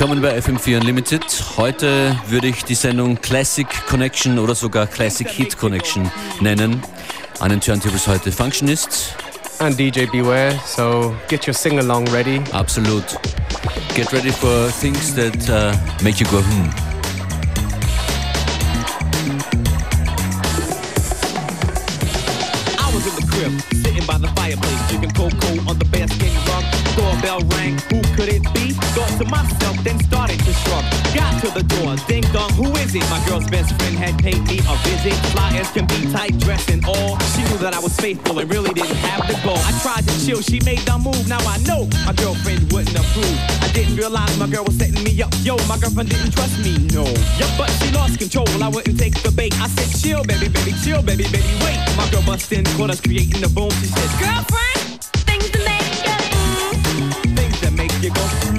Willkommen bei FM4 Unlimited. Heute würde ich die Sendung Classic Connection oder sogar Classic Hit Connection nennen. An den Turntables heute Functionist. And DJ Beware, so get your sing-along ready. Absolut. Get ready for things that uh, make you go hmm. I was in the crib, sitting by the fireplace, drinking cocoa on the bearskin rug. Doorbell rang, who could it be? Thought to myself, then started to shrug. Got to the door, ding dong, who is it? My girl's best friend had paid me a visit. Fly as can be, tight dress and all. She knew that I was faithful and really didn't have the goal. I tried to chill, she made the move. Now I know my girlfriend wouldn't approve. I didn't realize my girl was setting me up. Yo, my girlfriend didn't trust me, no. Yeah, but she lost control. I wouldn't take the bait. I said, chill, baby, baby, chill, baby, baby, wait. My girl bust in, caught us creating the boom. She said, Girlfriend, things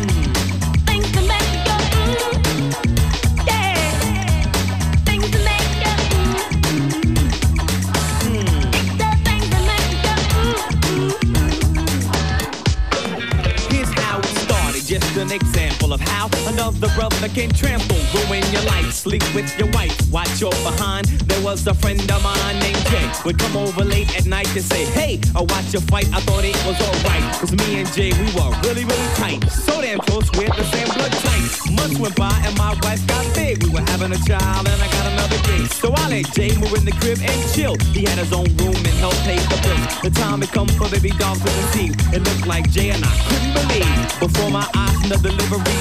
example of how another brother can trample, ruin your life, sleep with your wife, watch your behind. There was a friend of mine named Jay, would come over late at night to say, Hey, I watch your fight, I thought it was alright. Cause me and Jay, we were really, really tight. So damn close, we had the same blood type. Months went by and my wife got big. We were having a child and I got another kid. So I let Jay move in the crib and chill. He had his own room and helped pay the bills. The time had come for baby doll to conceive. It looked like Jay and I couldn't believe. Before my eyes the delivery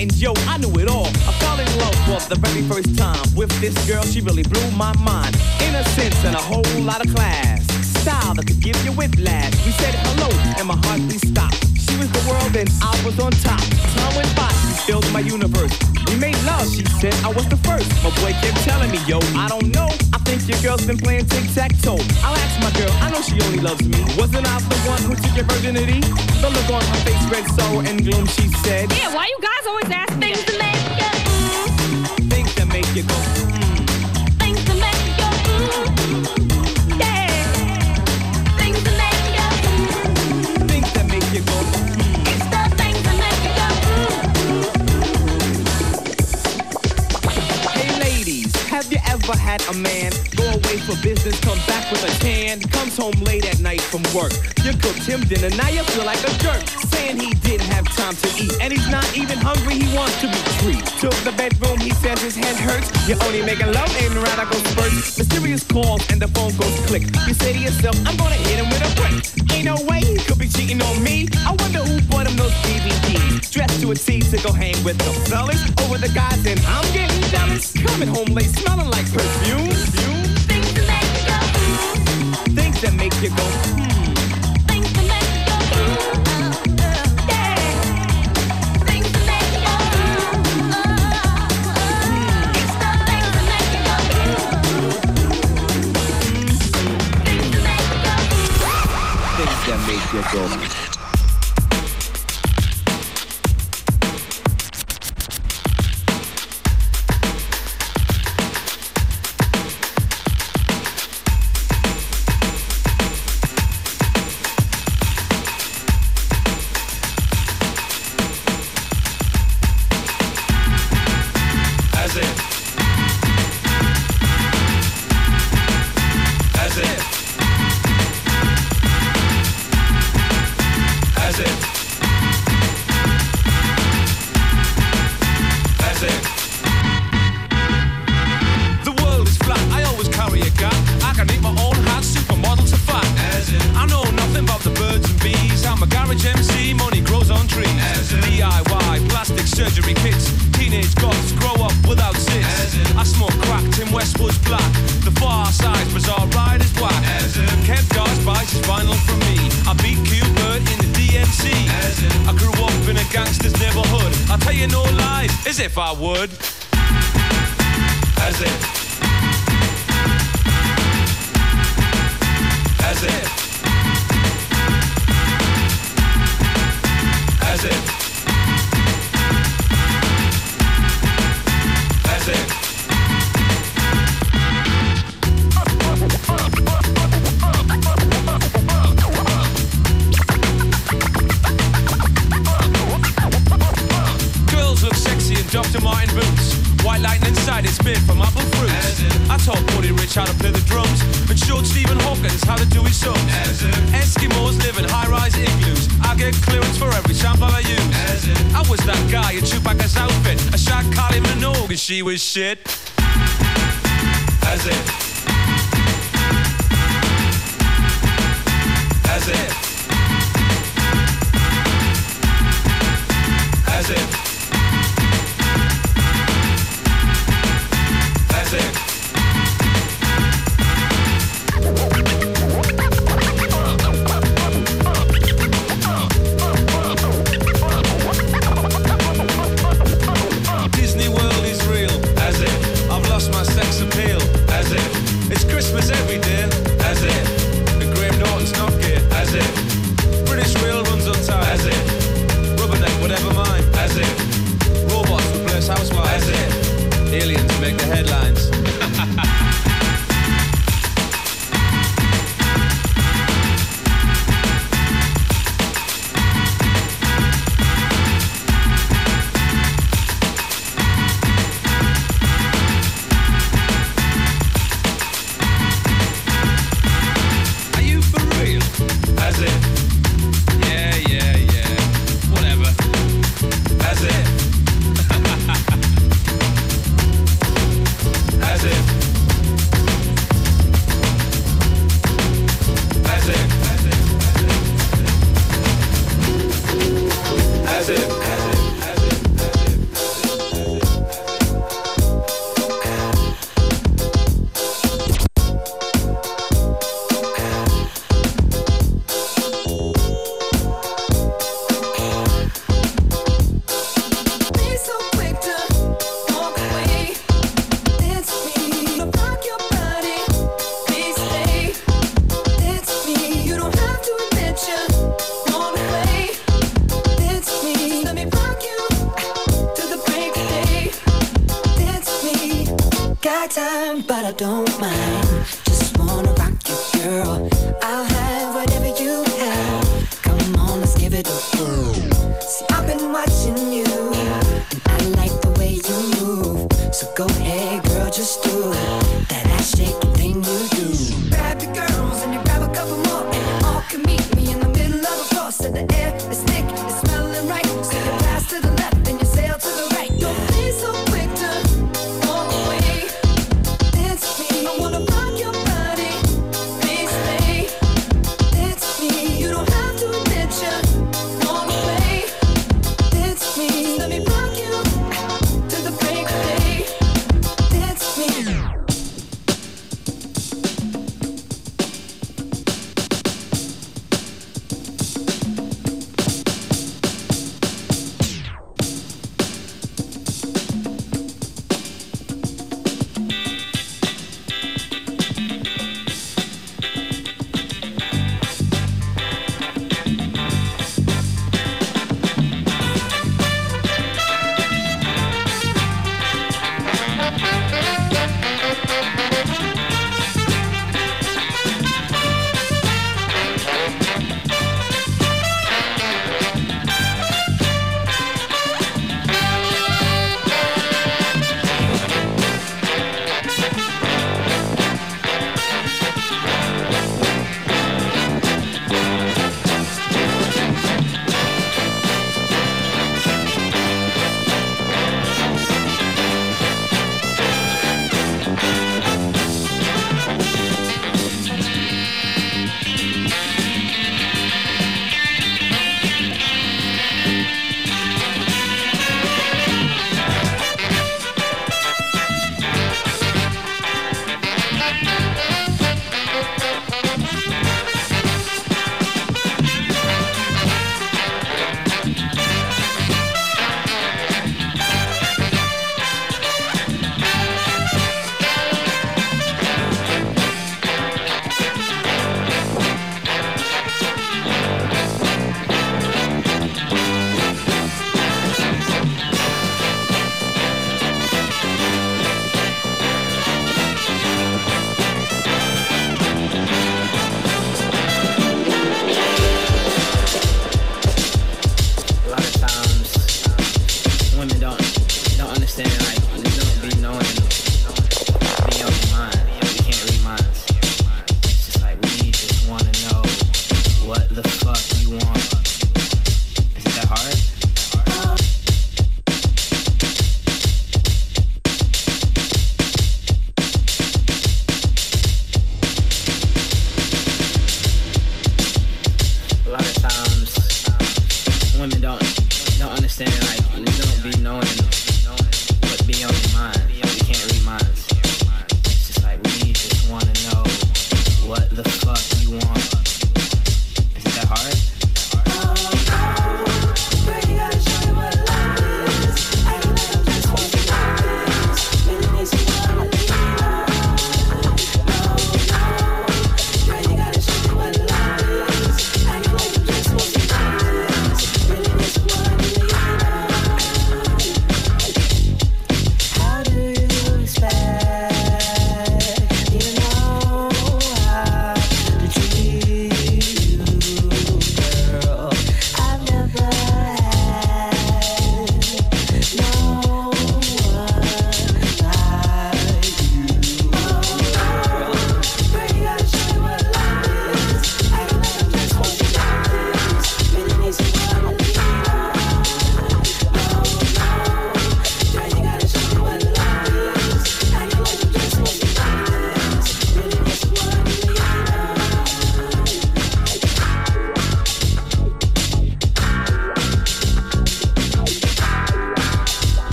and yo, I knew it all. I fell in love for the very first time with this girl. She really blew my mind. Innocence and a whole lot of class. Style that could give you whiplash. We said hello and my heart please stopped. She was the world and I was on top. Time went by, she filled my universe. We made love, she said I was the first. My boy kept telling me, yo, I don't know. Think your girl's been playing tic-tac-toe. I'll ask my girl, I know she only loves me. Wasn't I the one who took your virginity? The look on her face read sorrow and gloom, she said. yeah. Why you guys always ask things to make you make you go, have you ever had a man. Go away for business, come back with a tan, comes home late at night from work? You cooked him dinner, now you feel like a jerk, saying he didn't have time to eat, and he's not even hungry, he wants to be treated. To the bedroom, he says his head hurts. You're only making love, ain't radical spurts. Mysterious calls and the phone goes click. You say to yourself, I'm gonna hit him with a brick. Ain't no way he could be cheating on me. I wonder who bought him those DVDs. Dressed to a T to go hang with the fellas over the guys, and I'm getting jealous. Coming home late, smelling like perfume. Things that make you go mm, Things that make you go, that make you go neighborhood. I'll tell you no lies, as if I would. As if. As if. As if. she was shit. As it.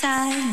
Downside,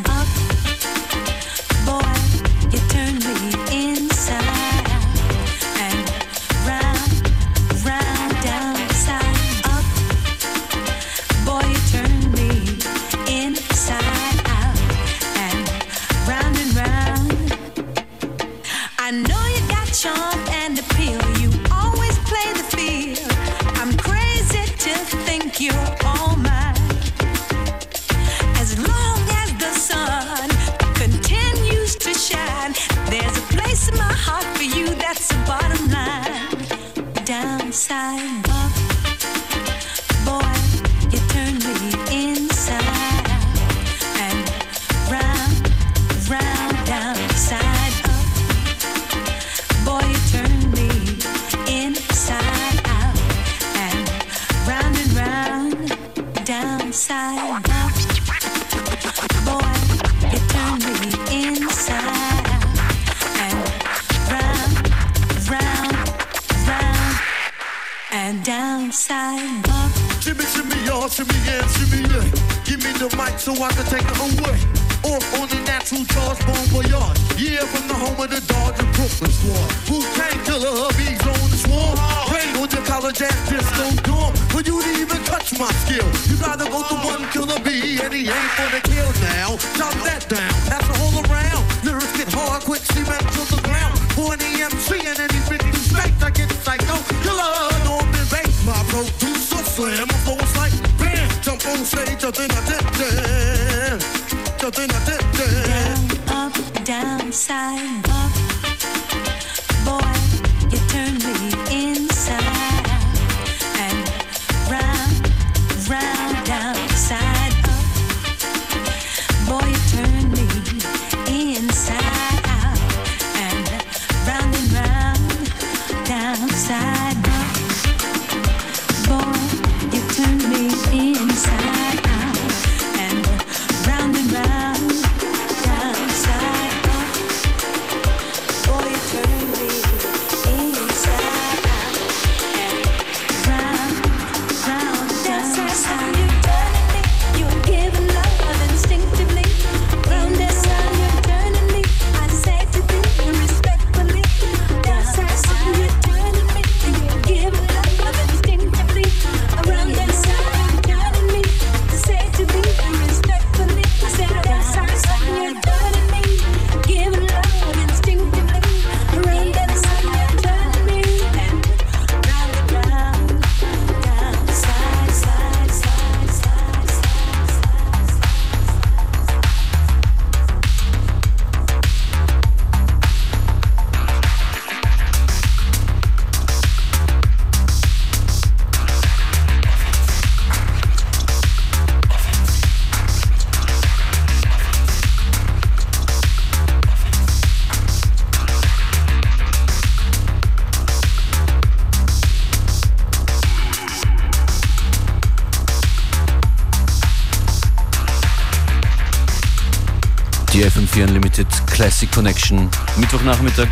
can't kill a hubby's on the swarm? Rain on your college ass disco dorm. For you to even touch my skill, you gotta go to one killer bee, and he ain't for the kill now. Drop that down, pass it all around. Lyrics get hard, quick, cement to the ground. For an EMC and any 50 straight, I get psycho. Killer, Norman Bates, my producer, slam. My flow like bam, jump on stage, just in a dip, dip. Just in a dip, dip. Down, up, down, side, Classic Connection. Mittwochnachmittag.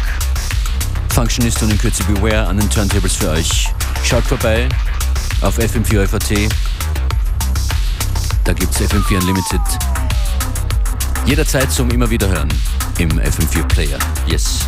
Functionist und in Kürze Beware an den Turntables für euch. Schaut vorbei auf FM4 FAT. Da gibt's FM4 Unlimited. Jederzeit zum immer wieder hören im FM4 Player. Yes.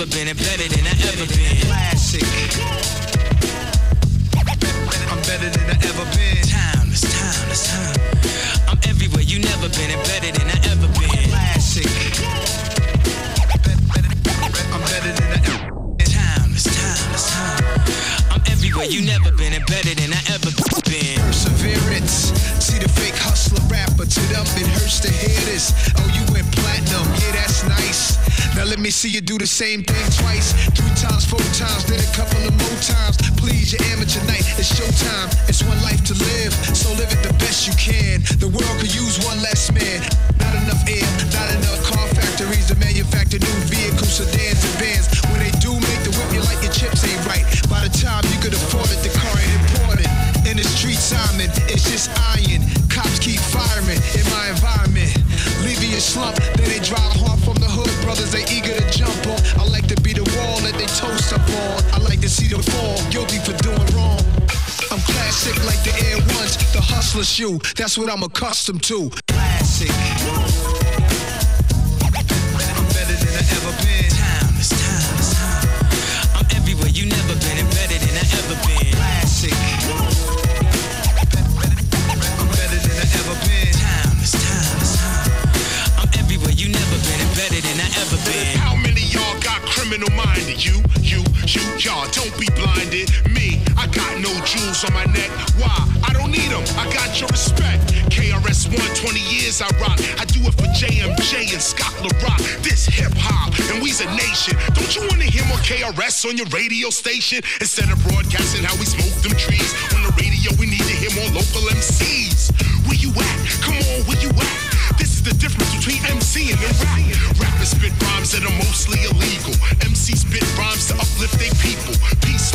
You been and better than I ever been. Classic. I'm better than I ever been. Time, it's time. I'm everywhere you never been and better than I ever been. Classic. I'm better than I ever Time, it's time, it's time. I'm everywhere you never been and better than I ever been. Perseverance. See the fake hustler rapper. To them, it hurts to hear this. Oh, you went platinum. Yeah, that's nice. Now let me see you do the same thing twice, three times, four times, then a couple of more times. Please, your amateur night, it's showtime. It's one life to live, so live it the best you can. The world could use one less man. Not enough air, not enough car factories to manufacture new vehicles, sedans and vans. When they do make the whip, you like your chips ain't right. By the time you could afford it, the Brothers, they eager to jump on. I like to be the wall that they toast up on. I like to see them fall, guilty for doing wrong. I'm classic like the Air Ones, the hustler shoe. That's what I'm accustomed to. Classic. Don't be blinded. Me, I got no jewels on my neck. Why? I don't need them. I got your respect. KRS 120 years I rock. I do it for JMJ and Scott LaRock. This hip hop, and we's a nation. Don't you wanna hear more KRS on your radio station? Instead of broadcasting how we smoke them trees. On the radio, we need to hear more local MCs. Where you at? Come on, where you at? simply MCing and rap. Rappers spit rhymes that are mostly illegal. MCs spit rhymes to uplift their people. Peace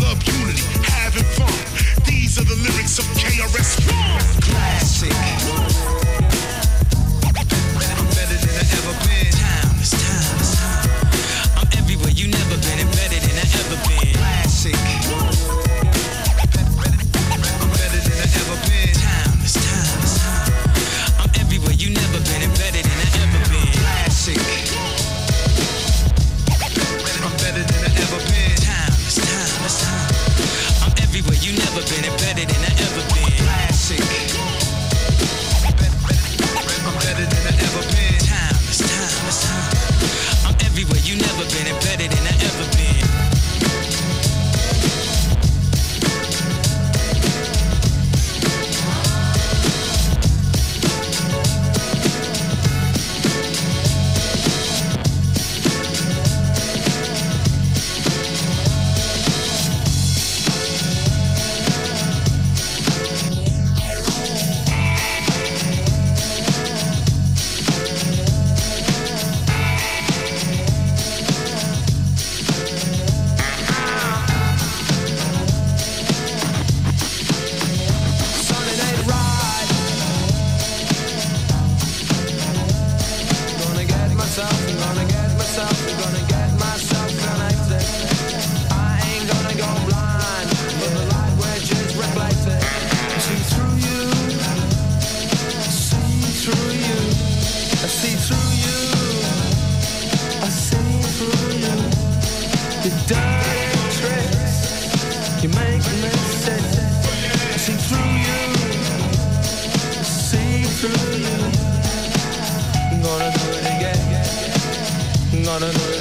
wanna know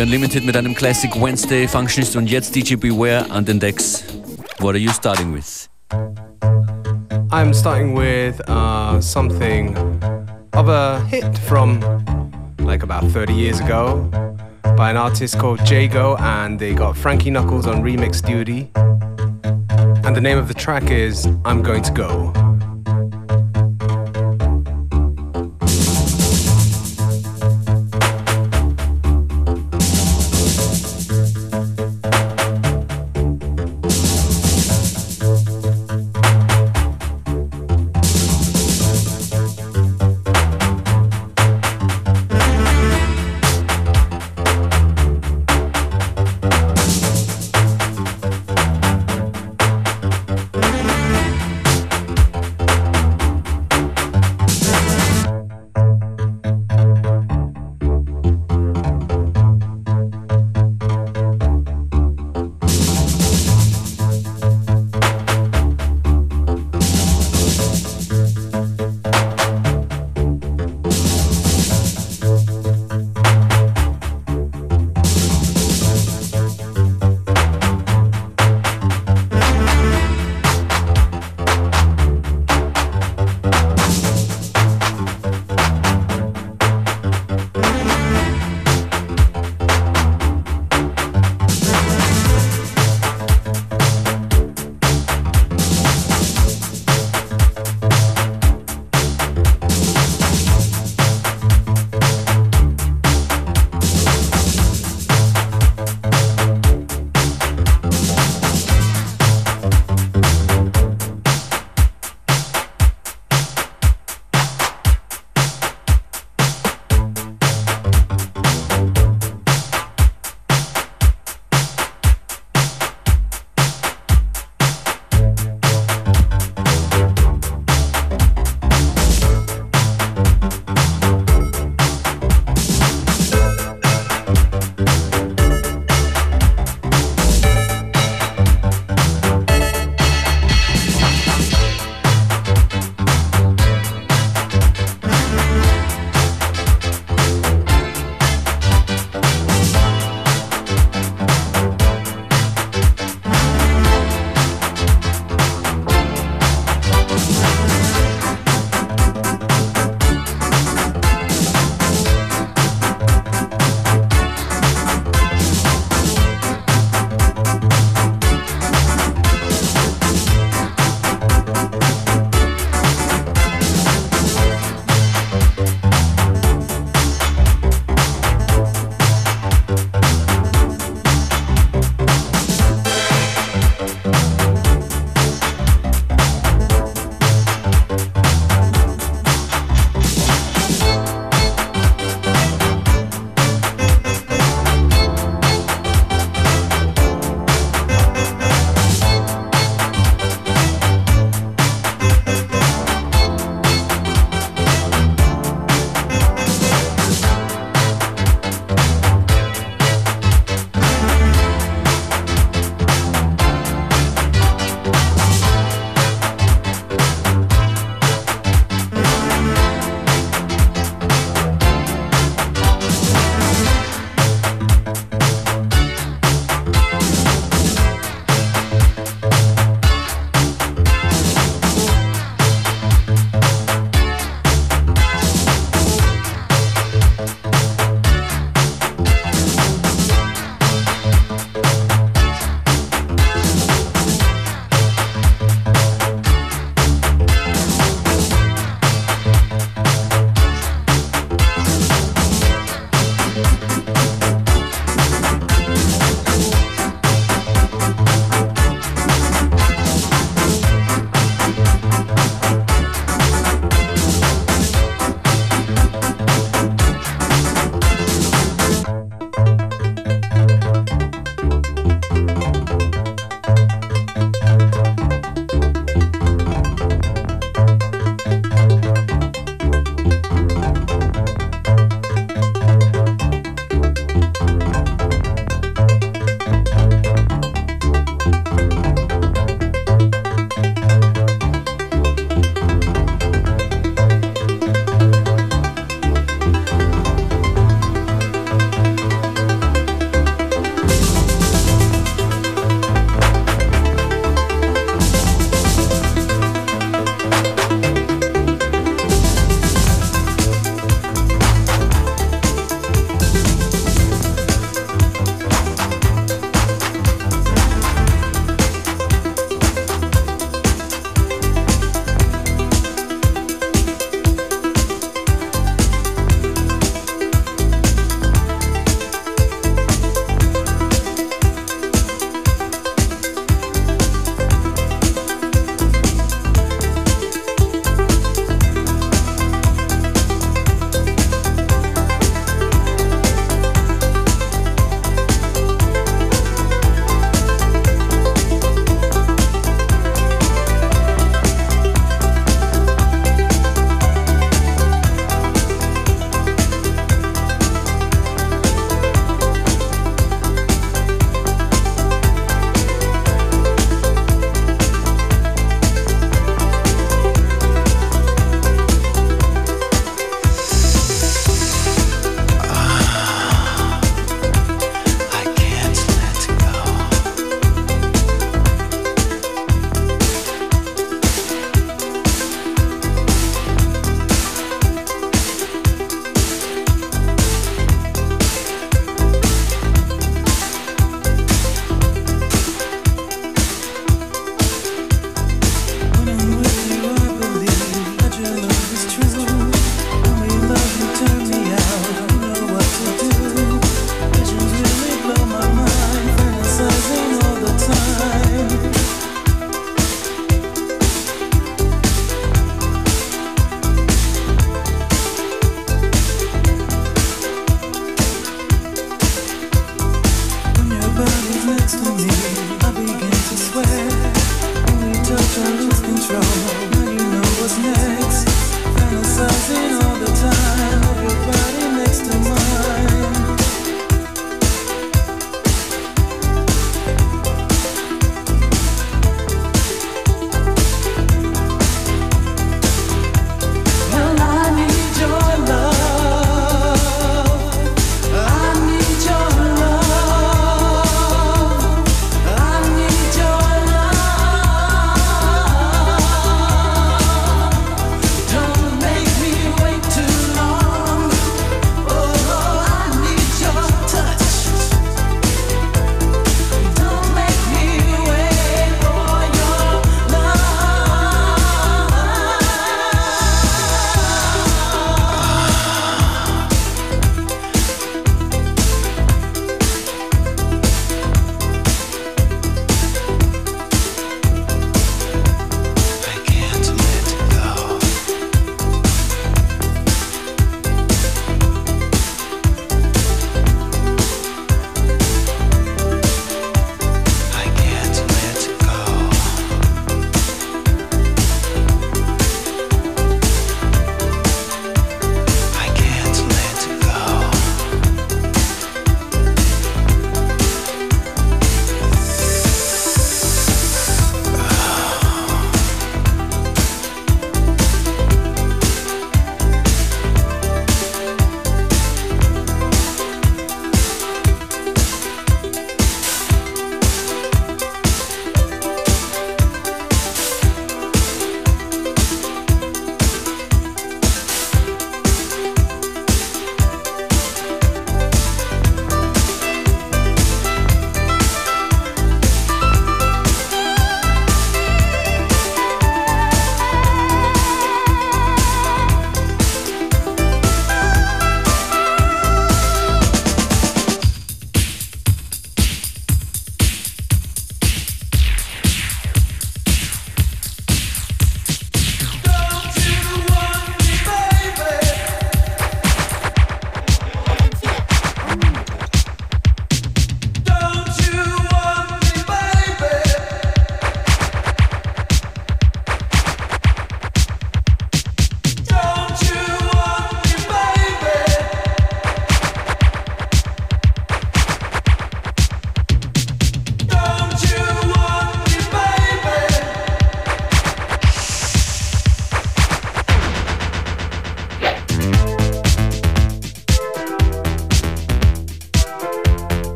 FM4 Unlimited mit einem Classic Wednesday Functionist und jetzt DJ Beware an den Decks. What are you starting with? I'm starting with uh, something of a hit from like about 30 years ago by an artist called Jago, and they got Frankie Knuckles on remix duty. And the name of the track is I'm Going to Go.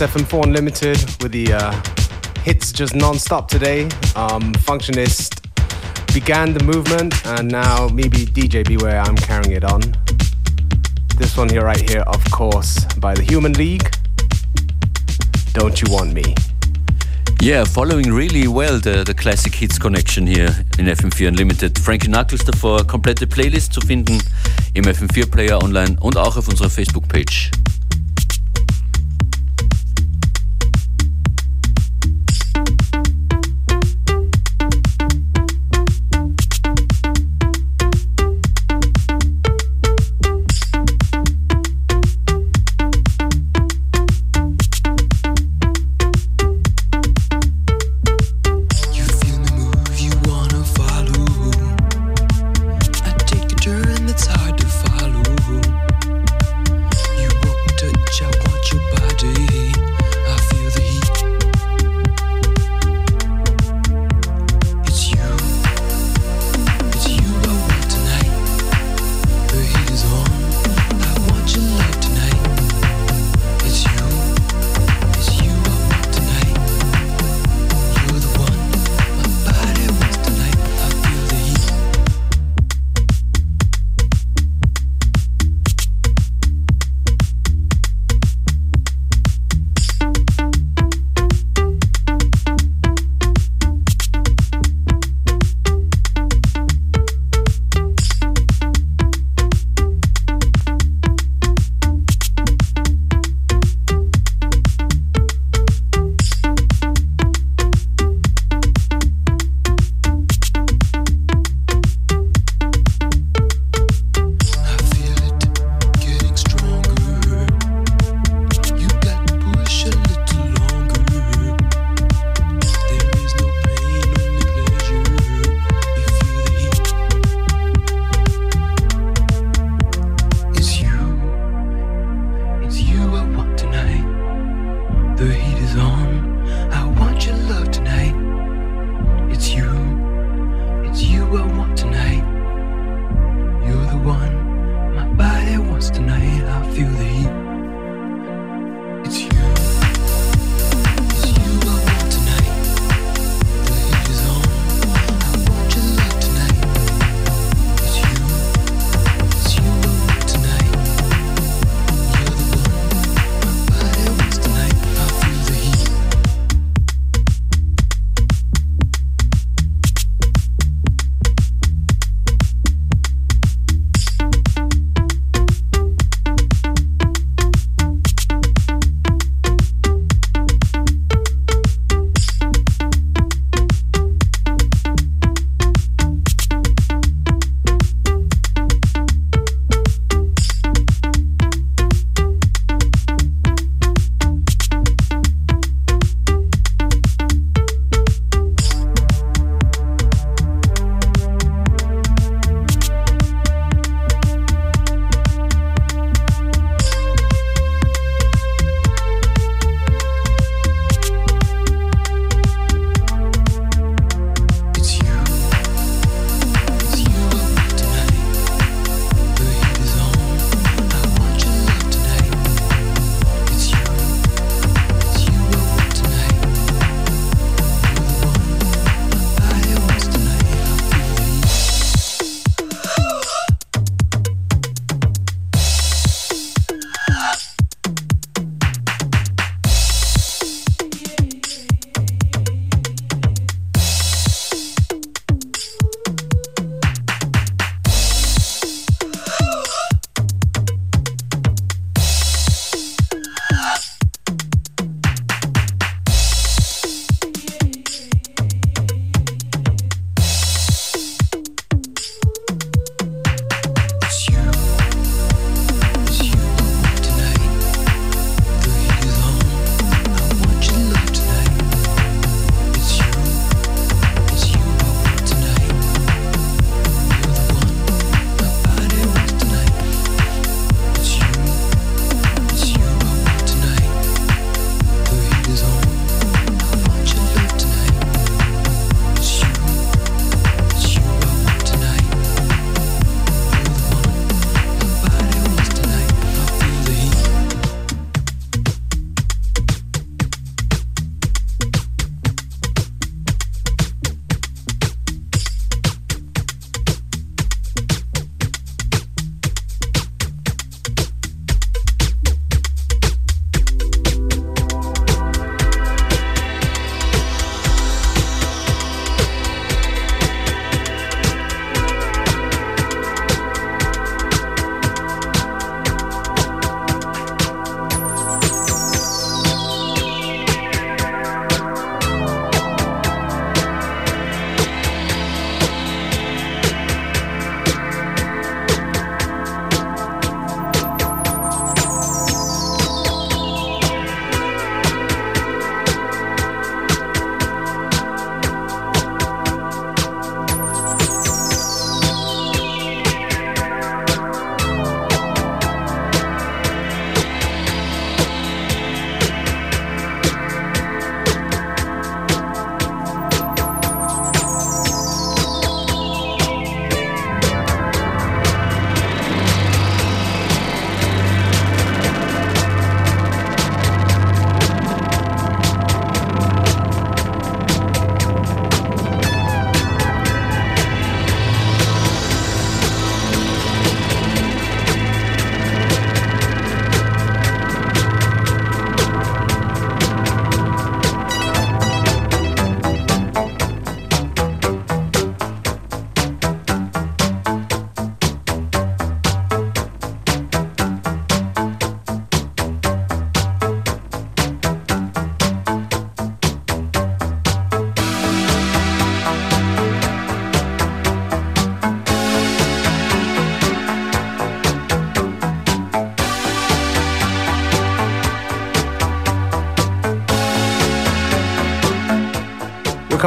FM4 Unlimited with the uh, hits just non-stop today. Um, Functionist began the movement and now maybe DJ Beware, I'm carrying it on. This one here right here, of course, by the Human League. Don't You Want Me? Yeah, following really well the, the Classic Hits Connection here in FM4 Unlimited. Frankie Knuckles davor, komplette Playlist zu finden im FM4 Player online und auch auf unserer Facebook-Page. The heat is on.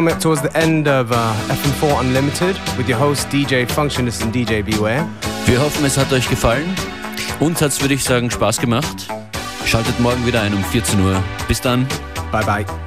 coming up towards the end of uh, FM4 Unlimited with your host DJ Functionist and DJ Beware. Wir hoffen, es hat euch gefallen. Uns hat es, würde ich sagen, Spaß gemacht. Schaltet morgen wieder ein um 14 Uhr. Bis dann. Bye bye.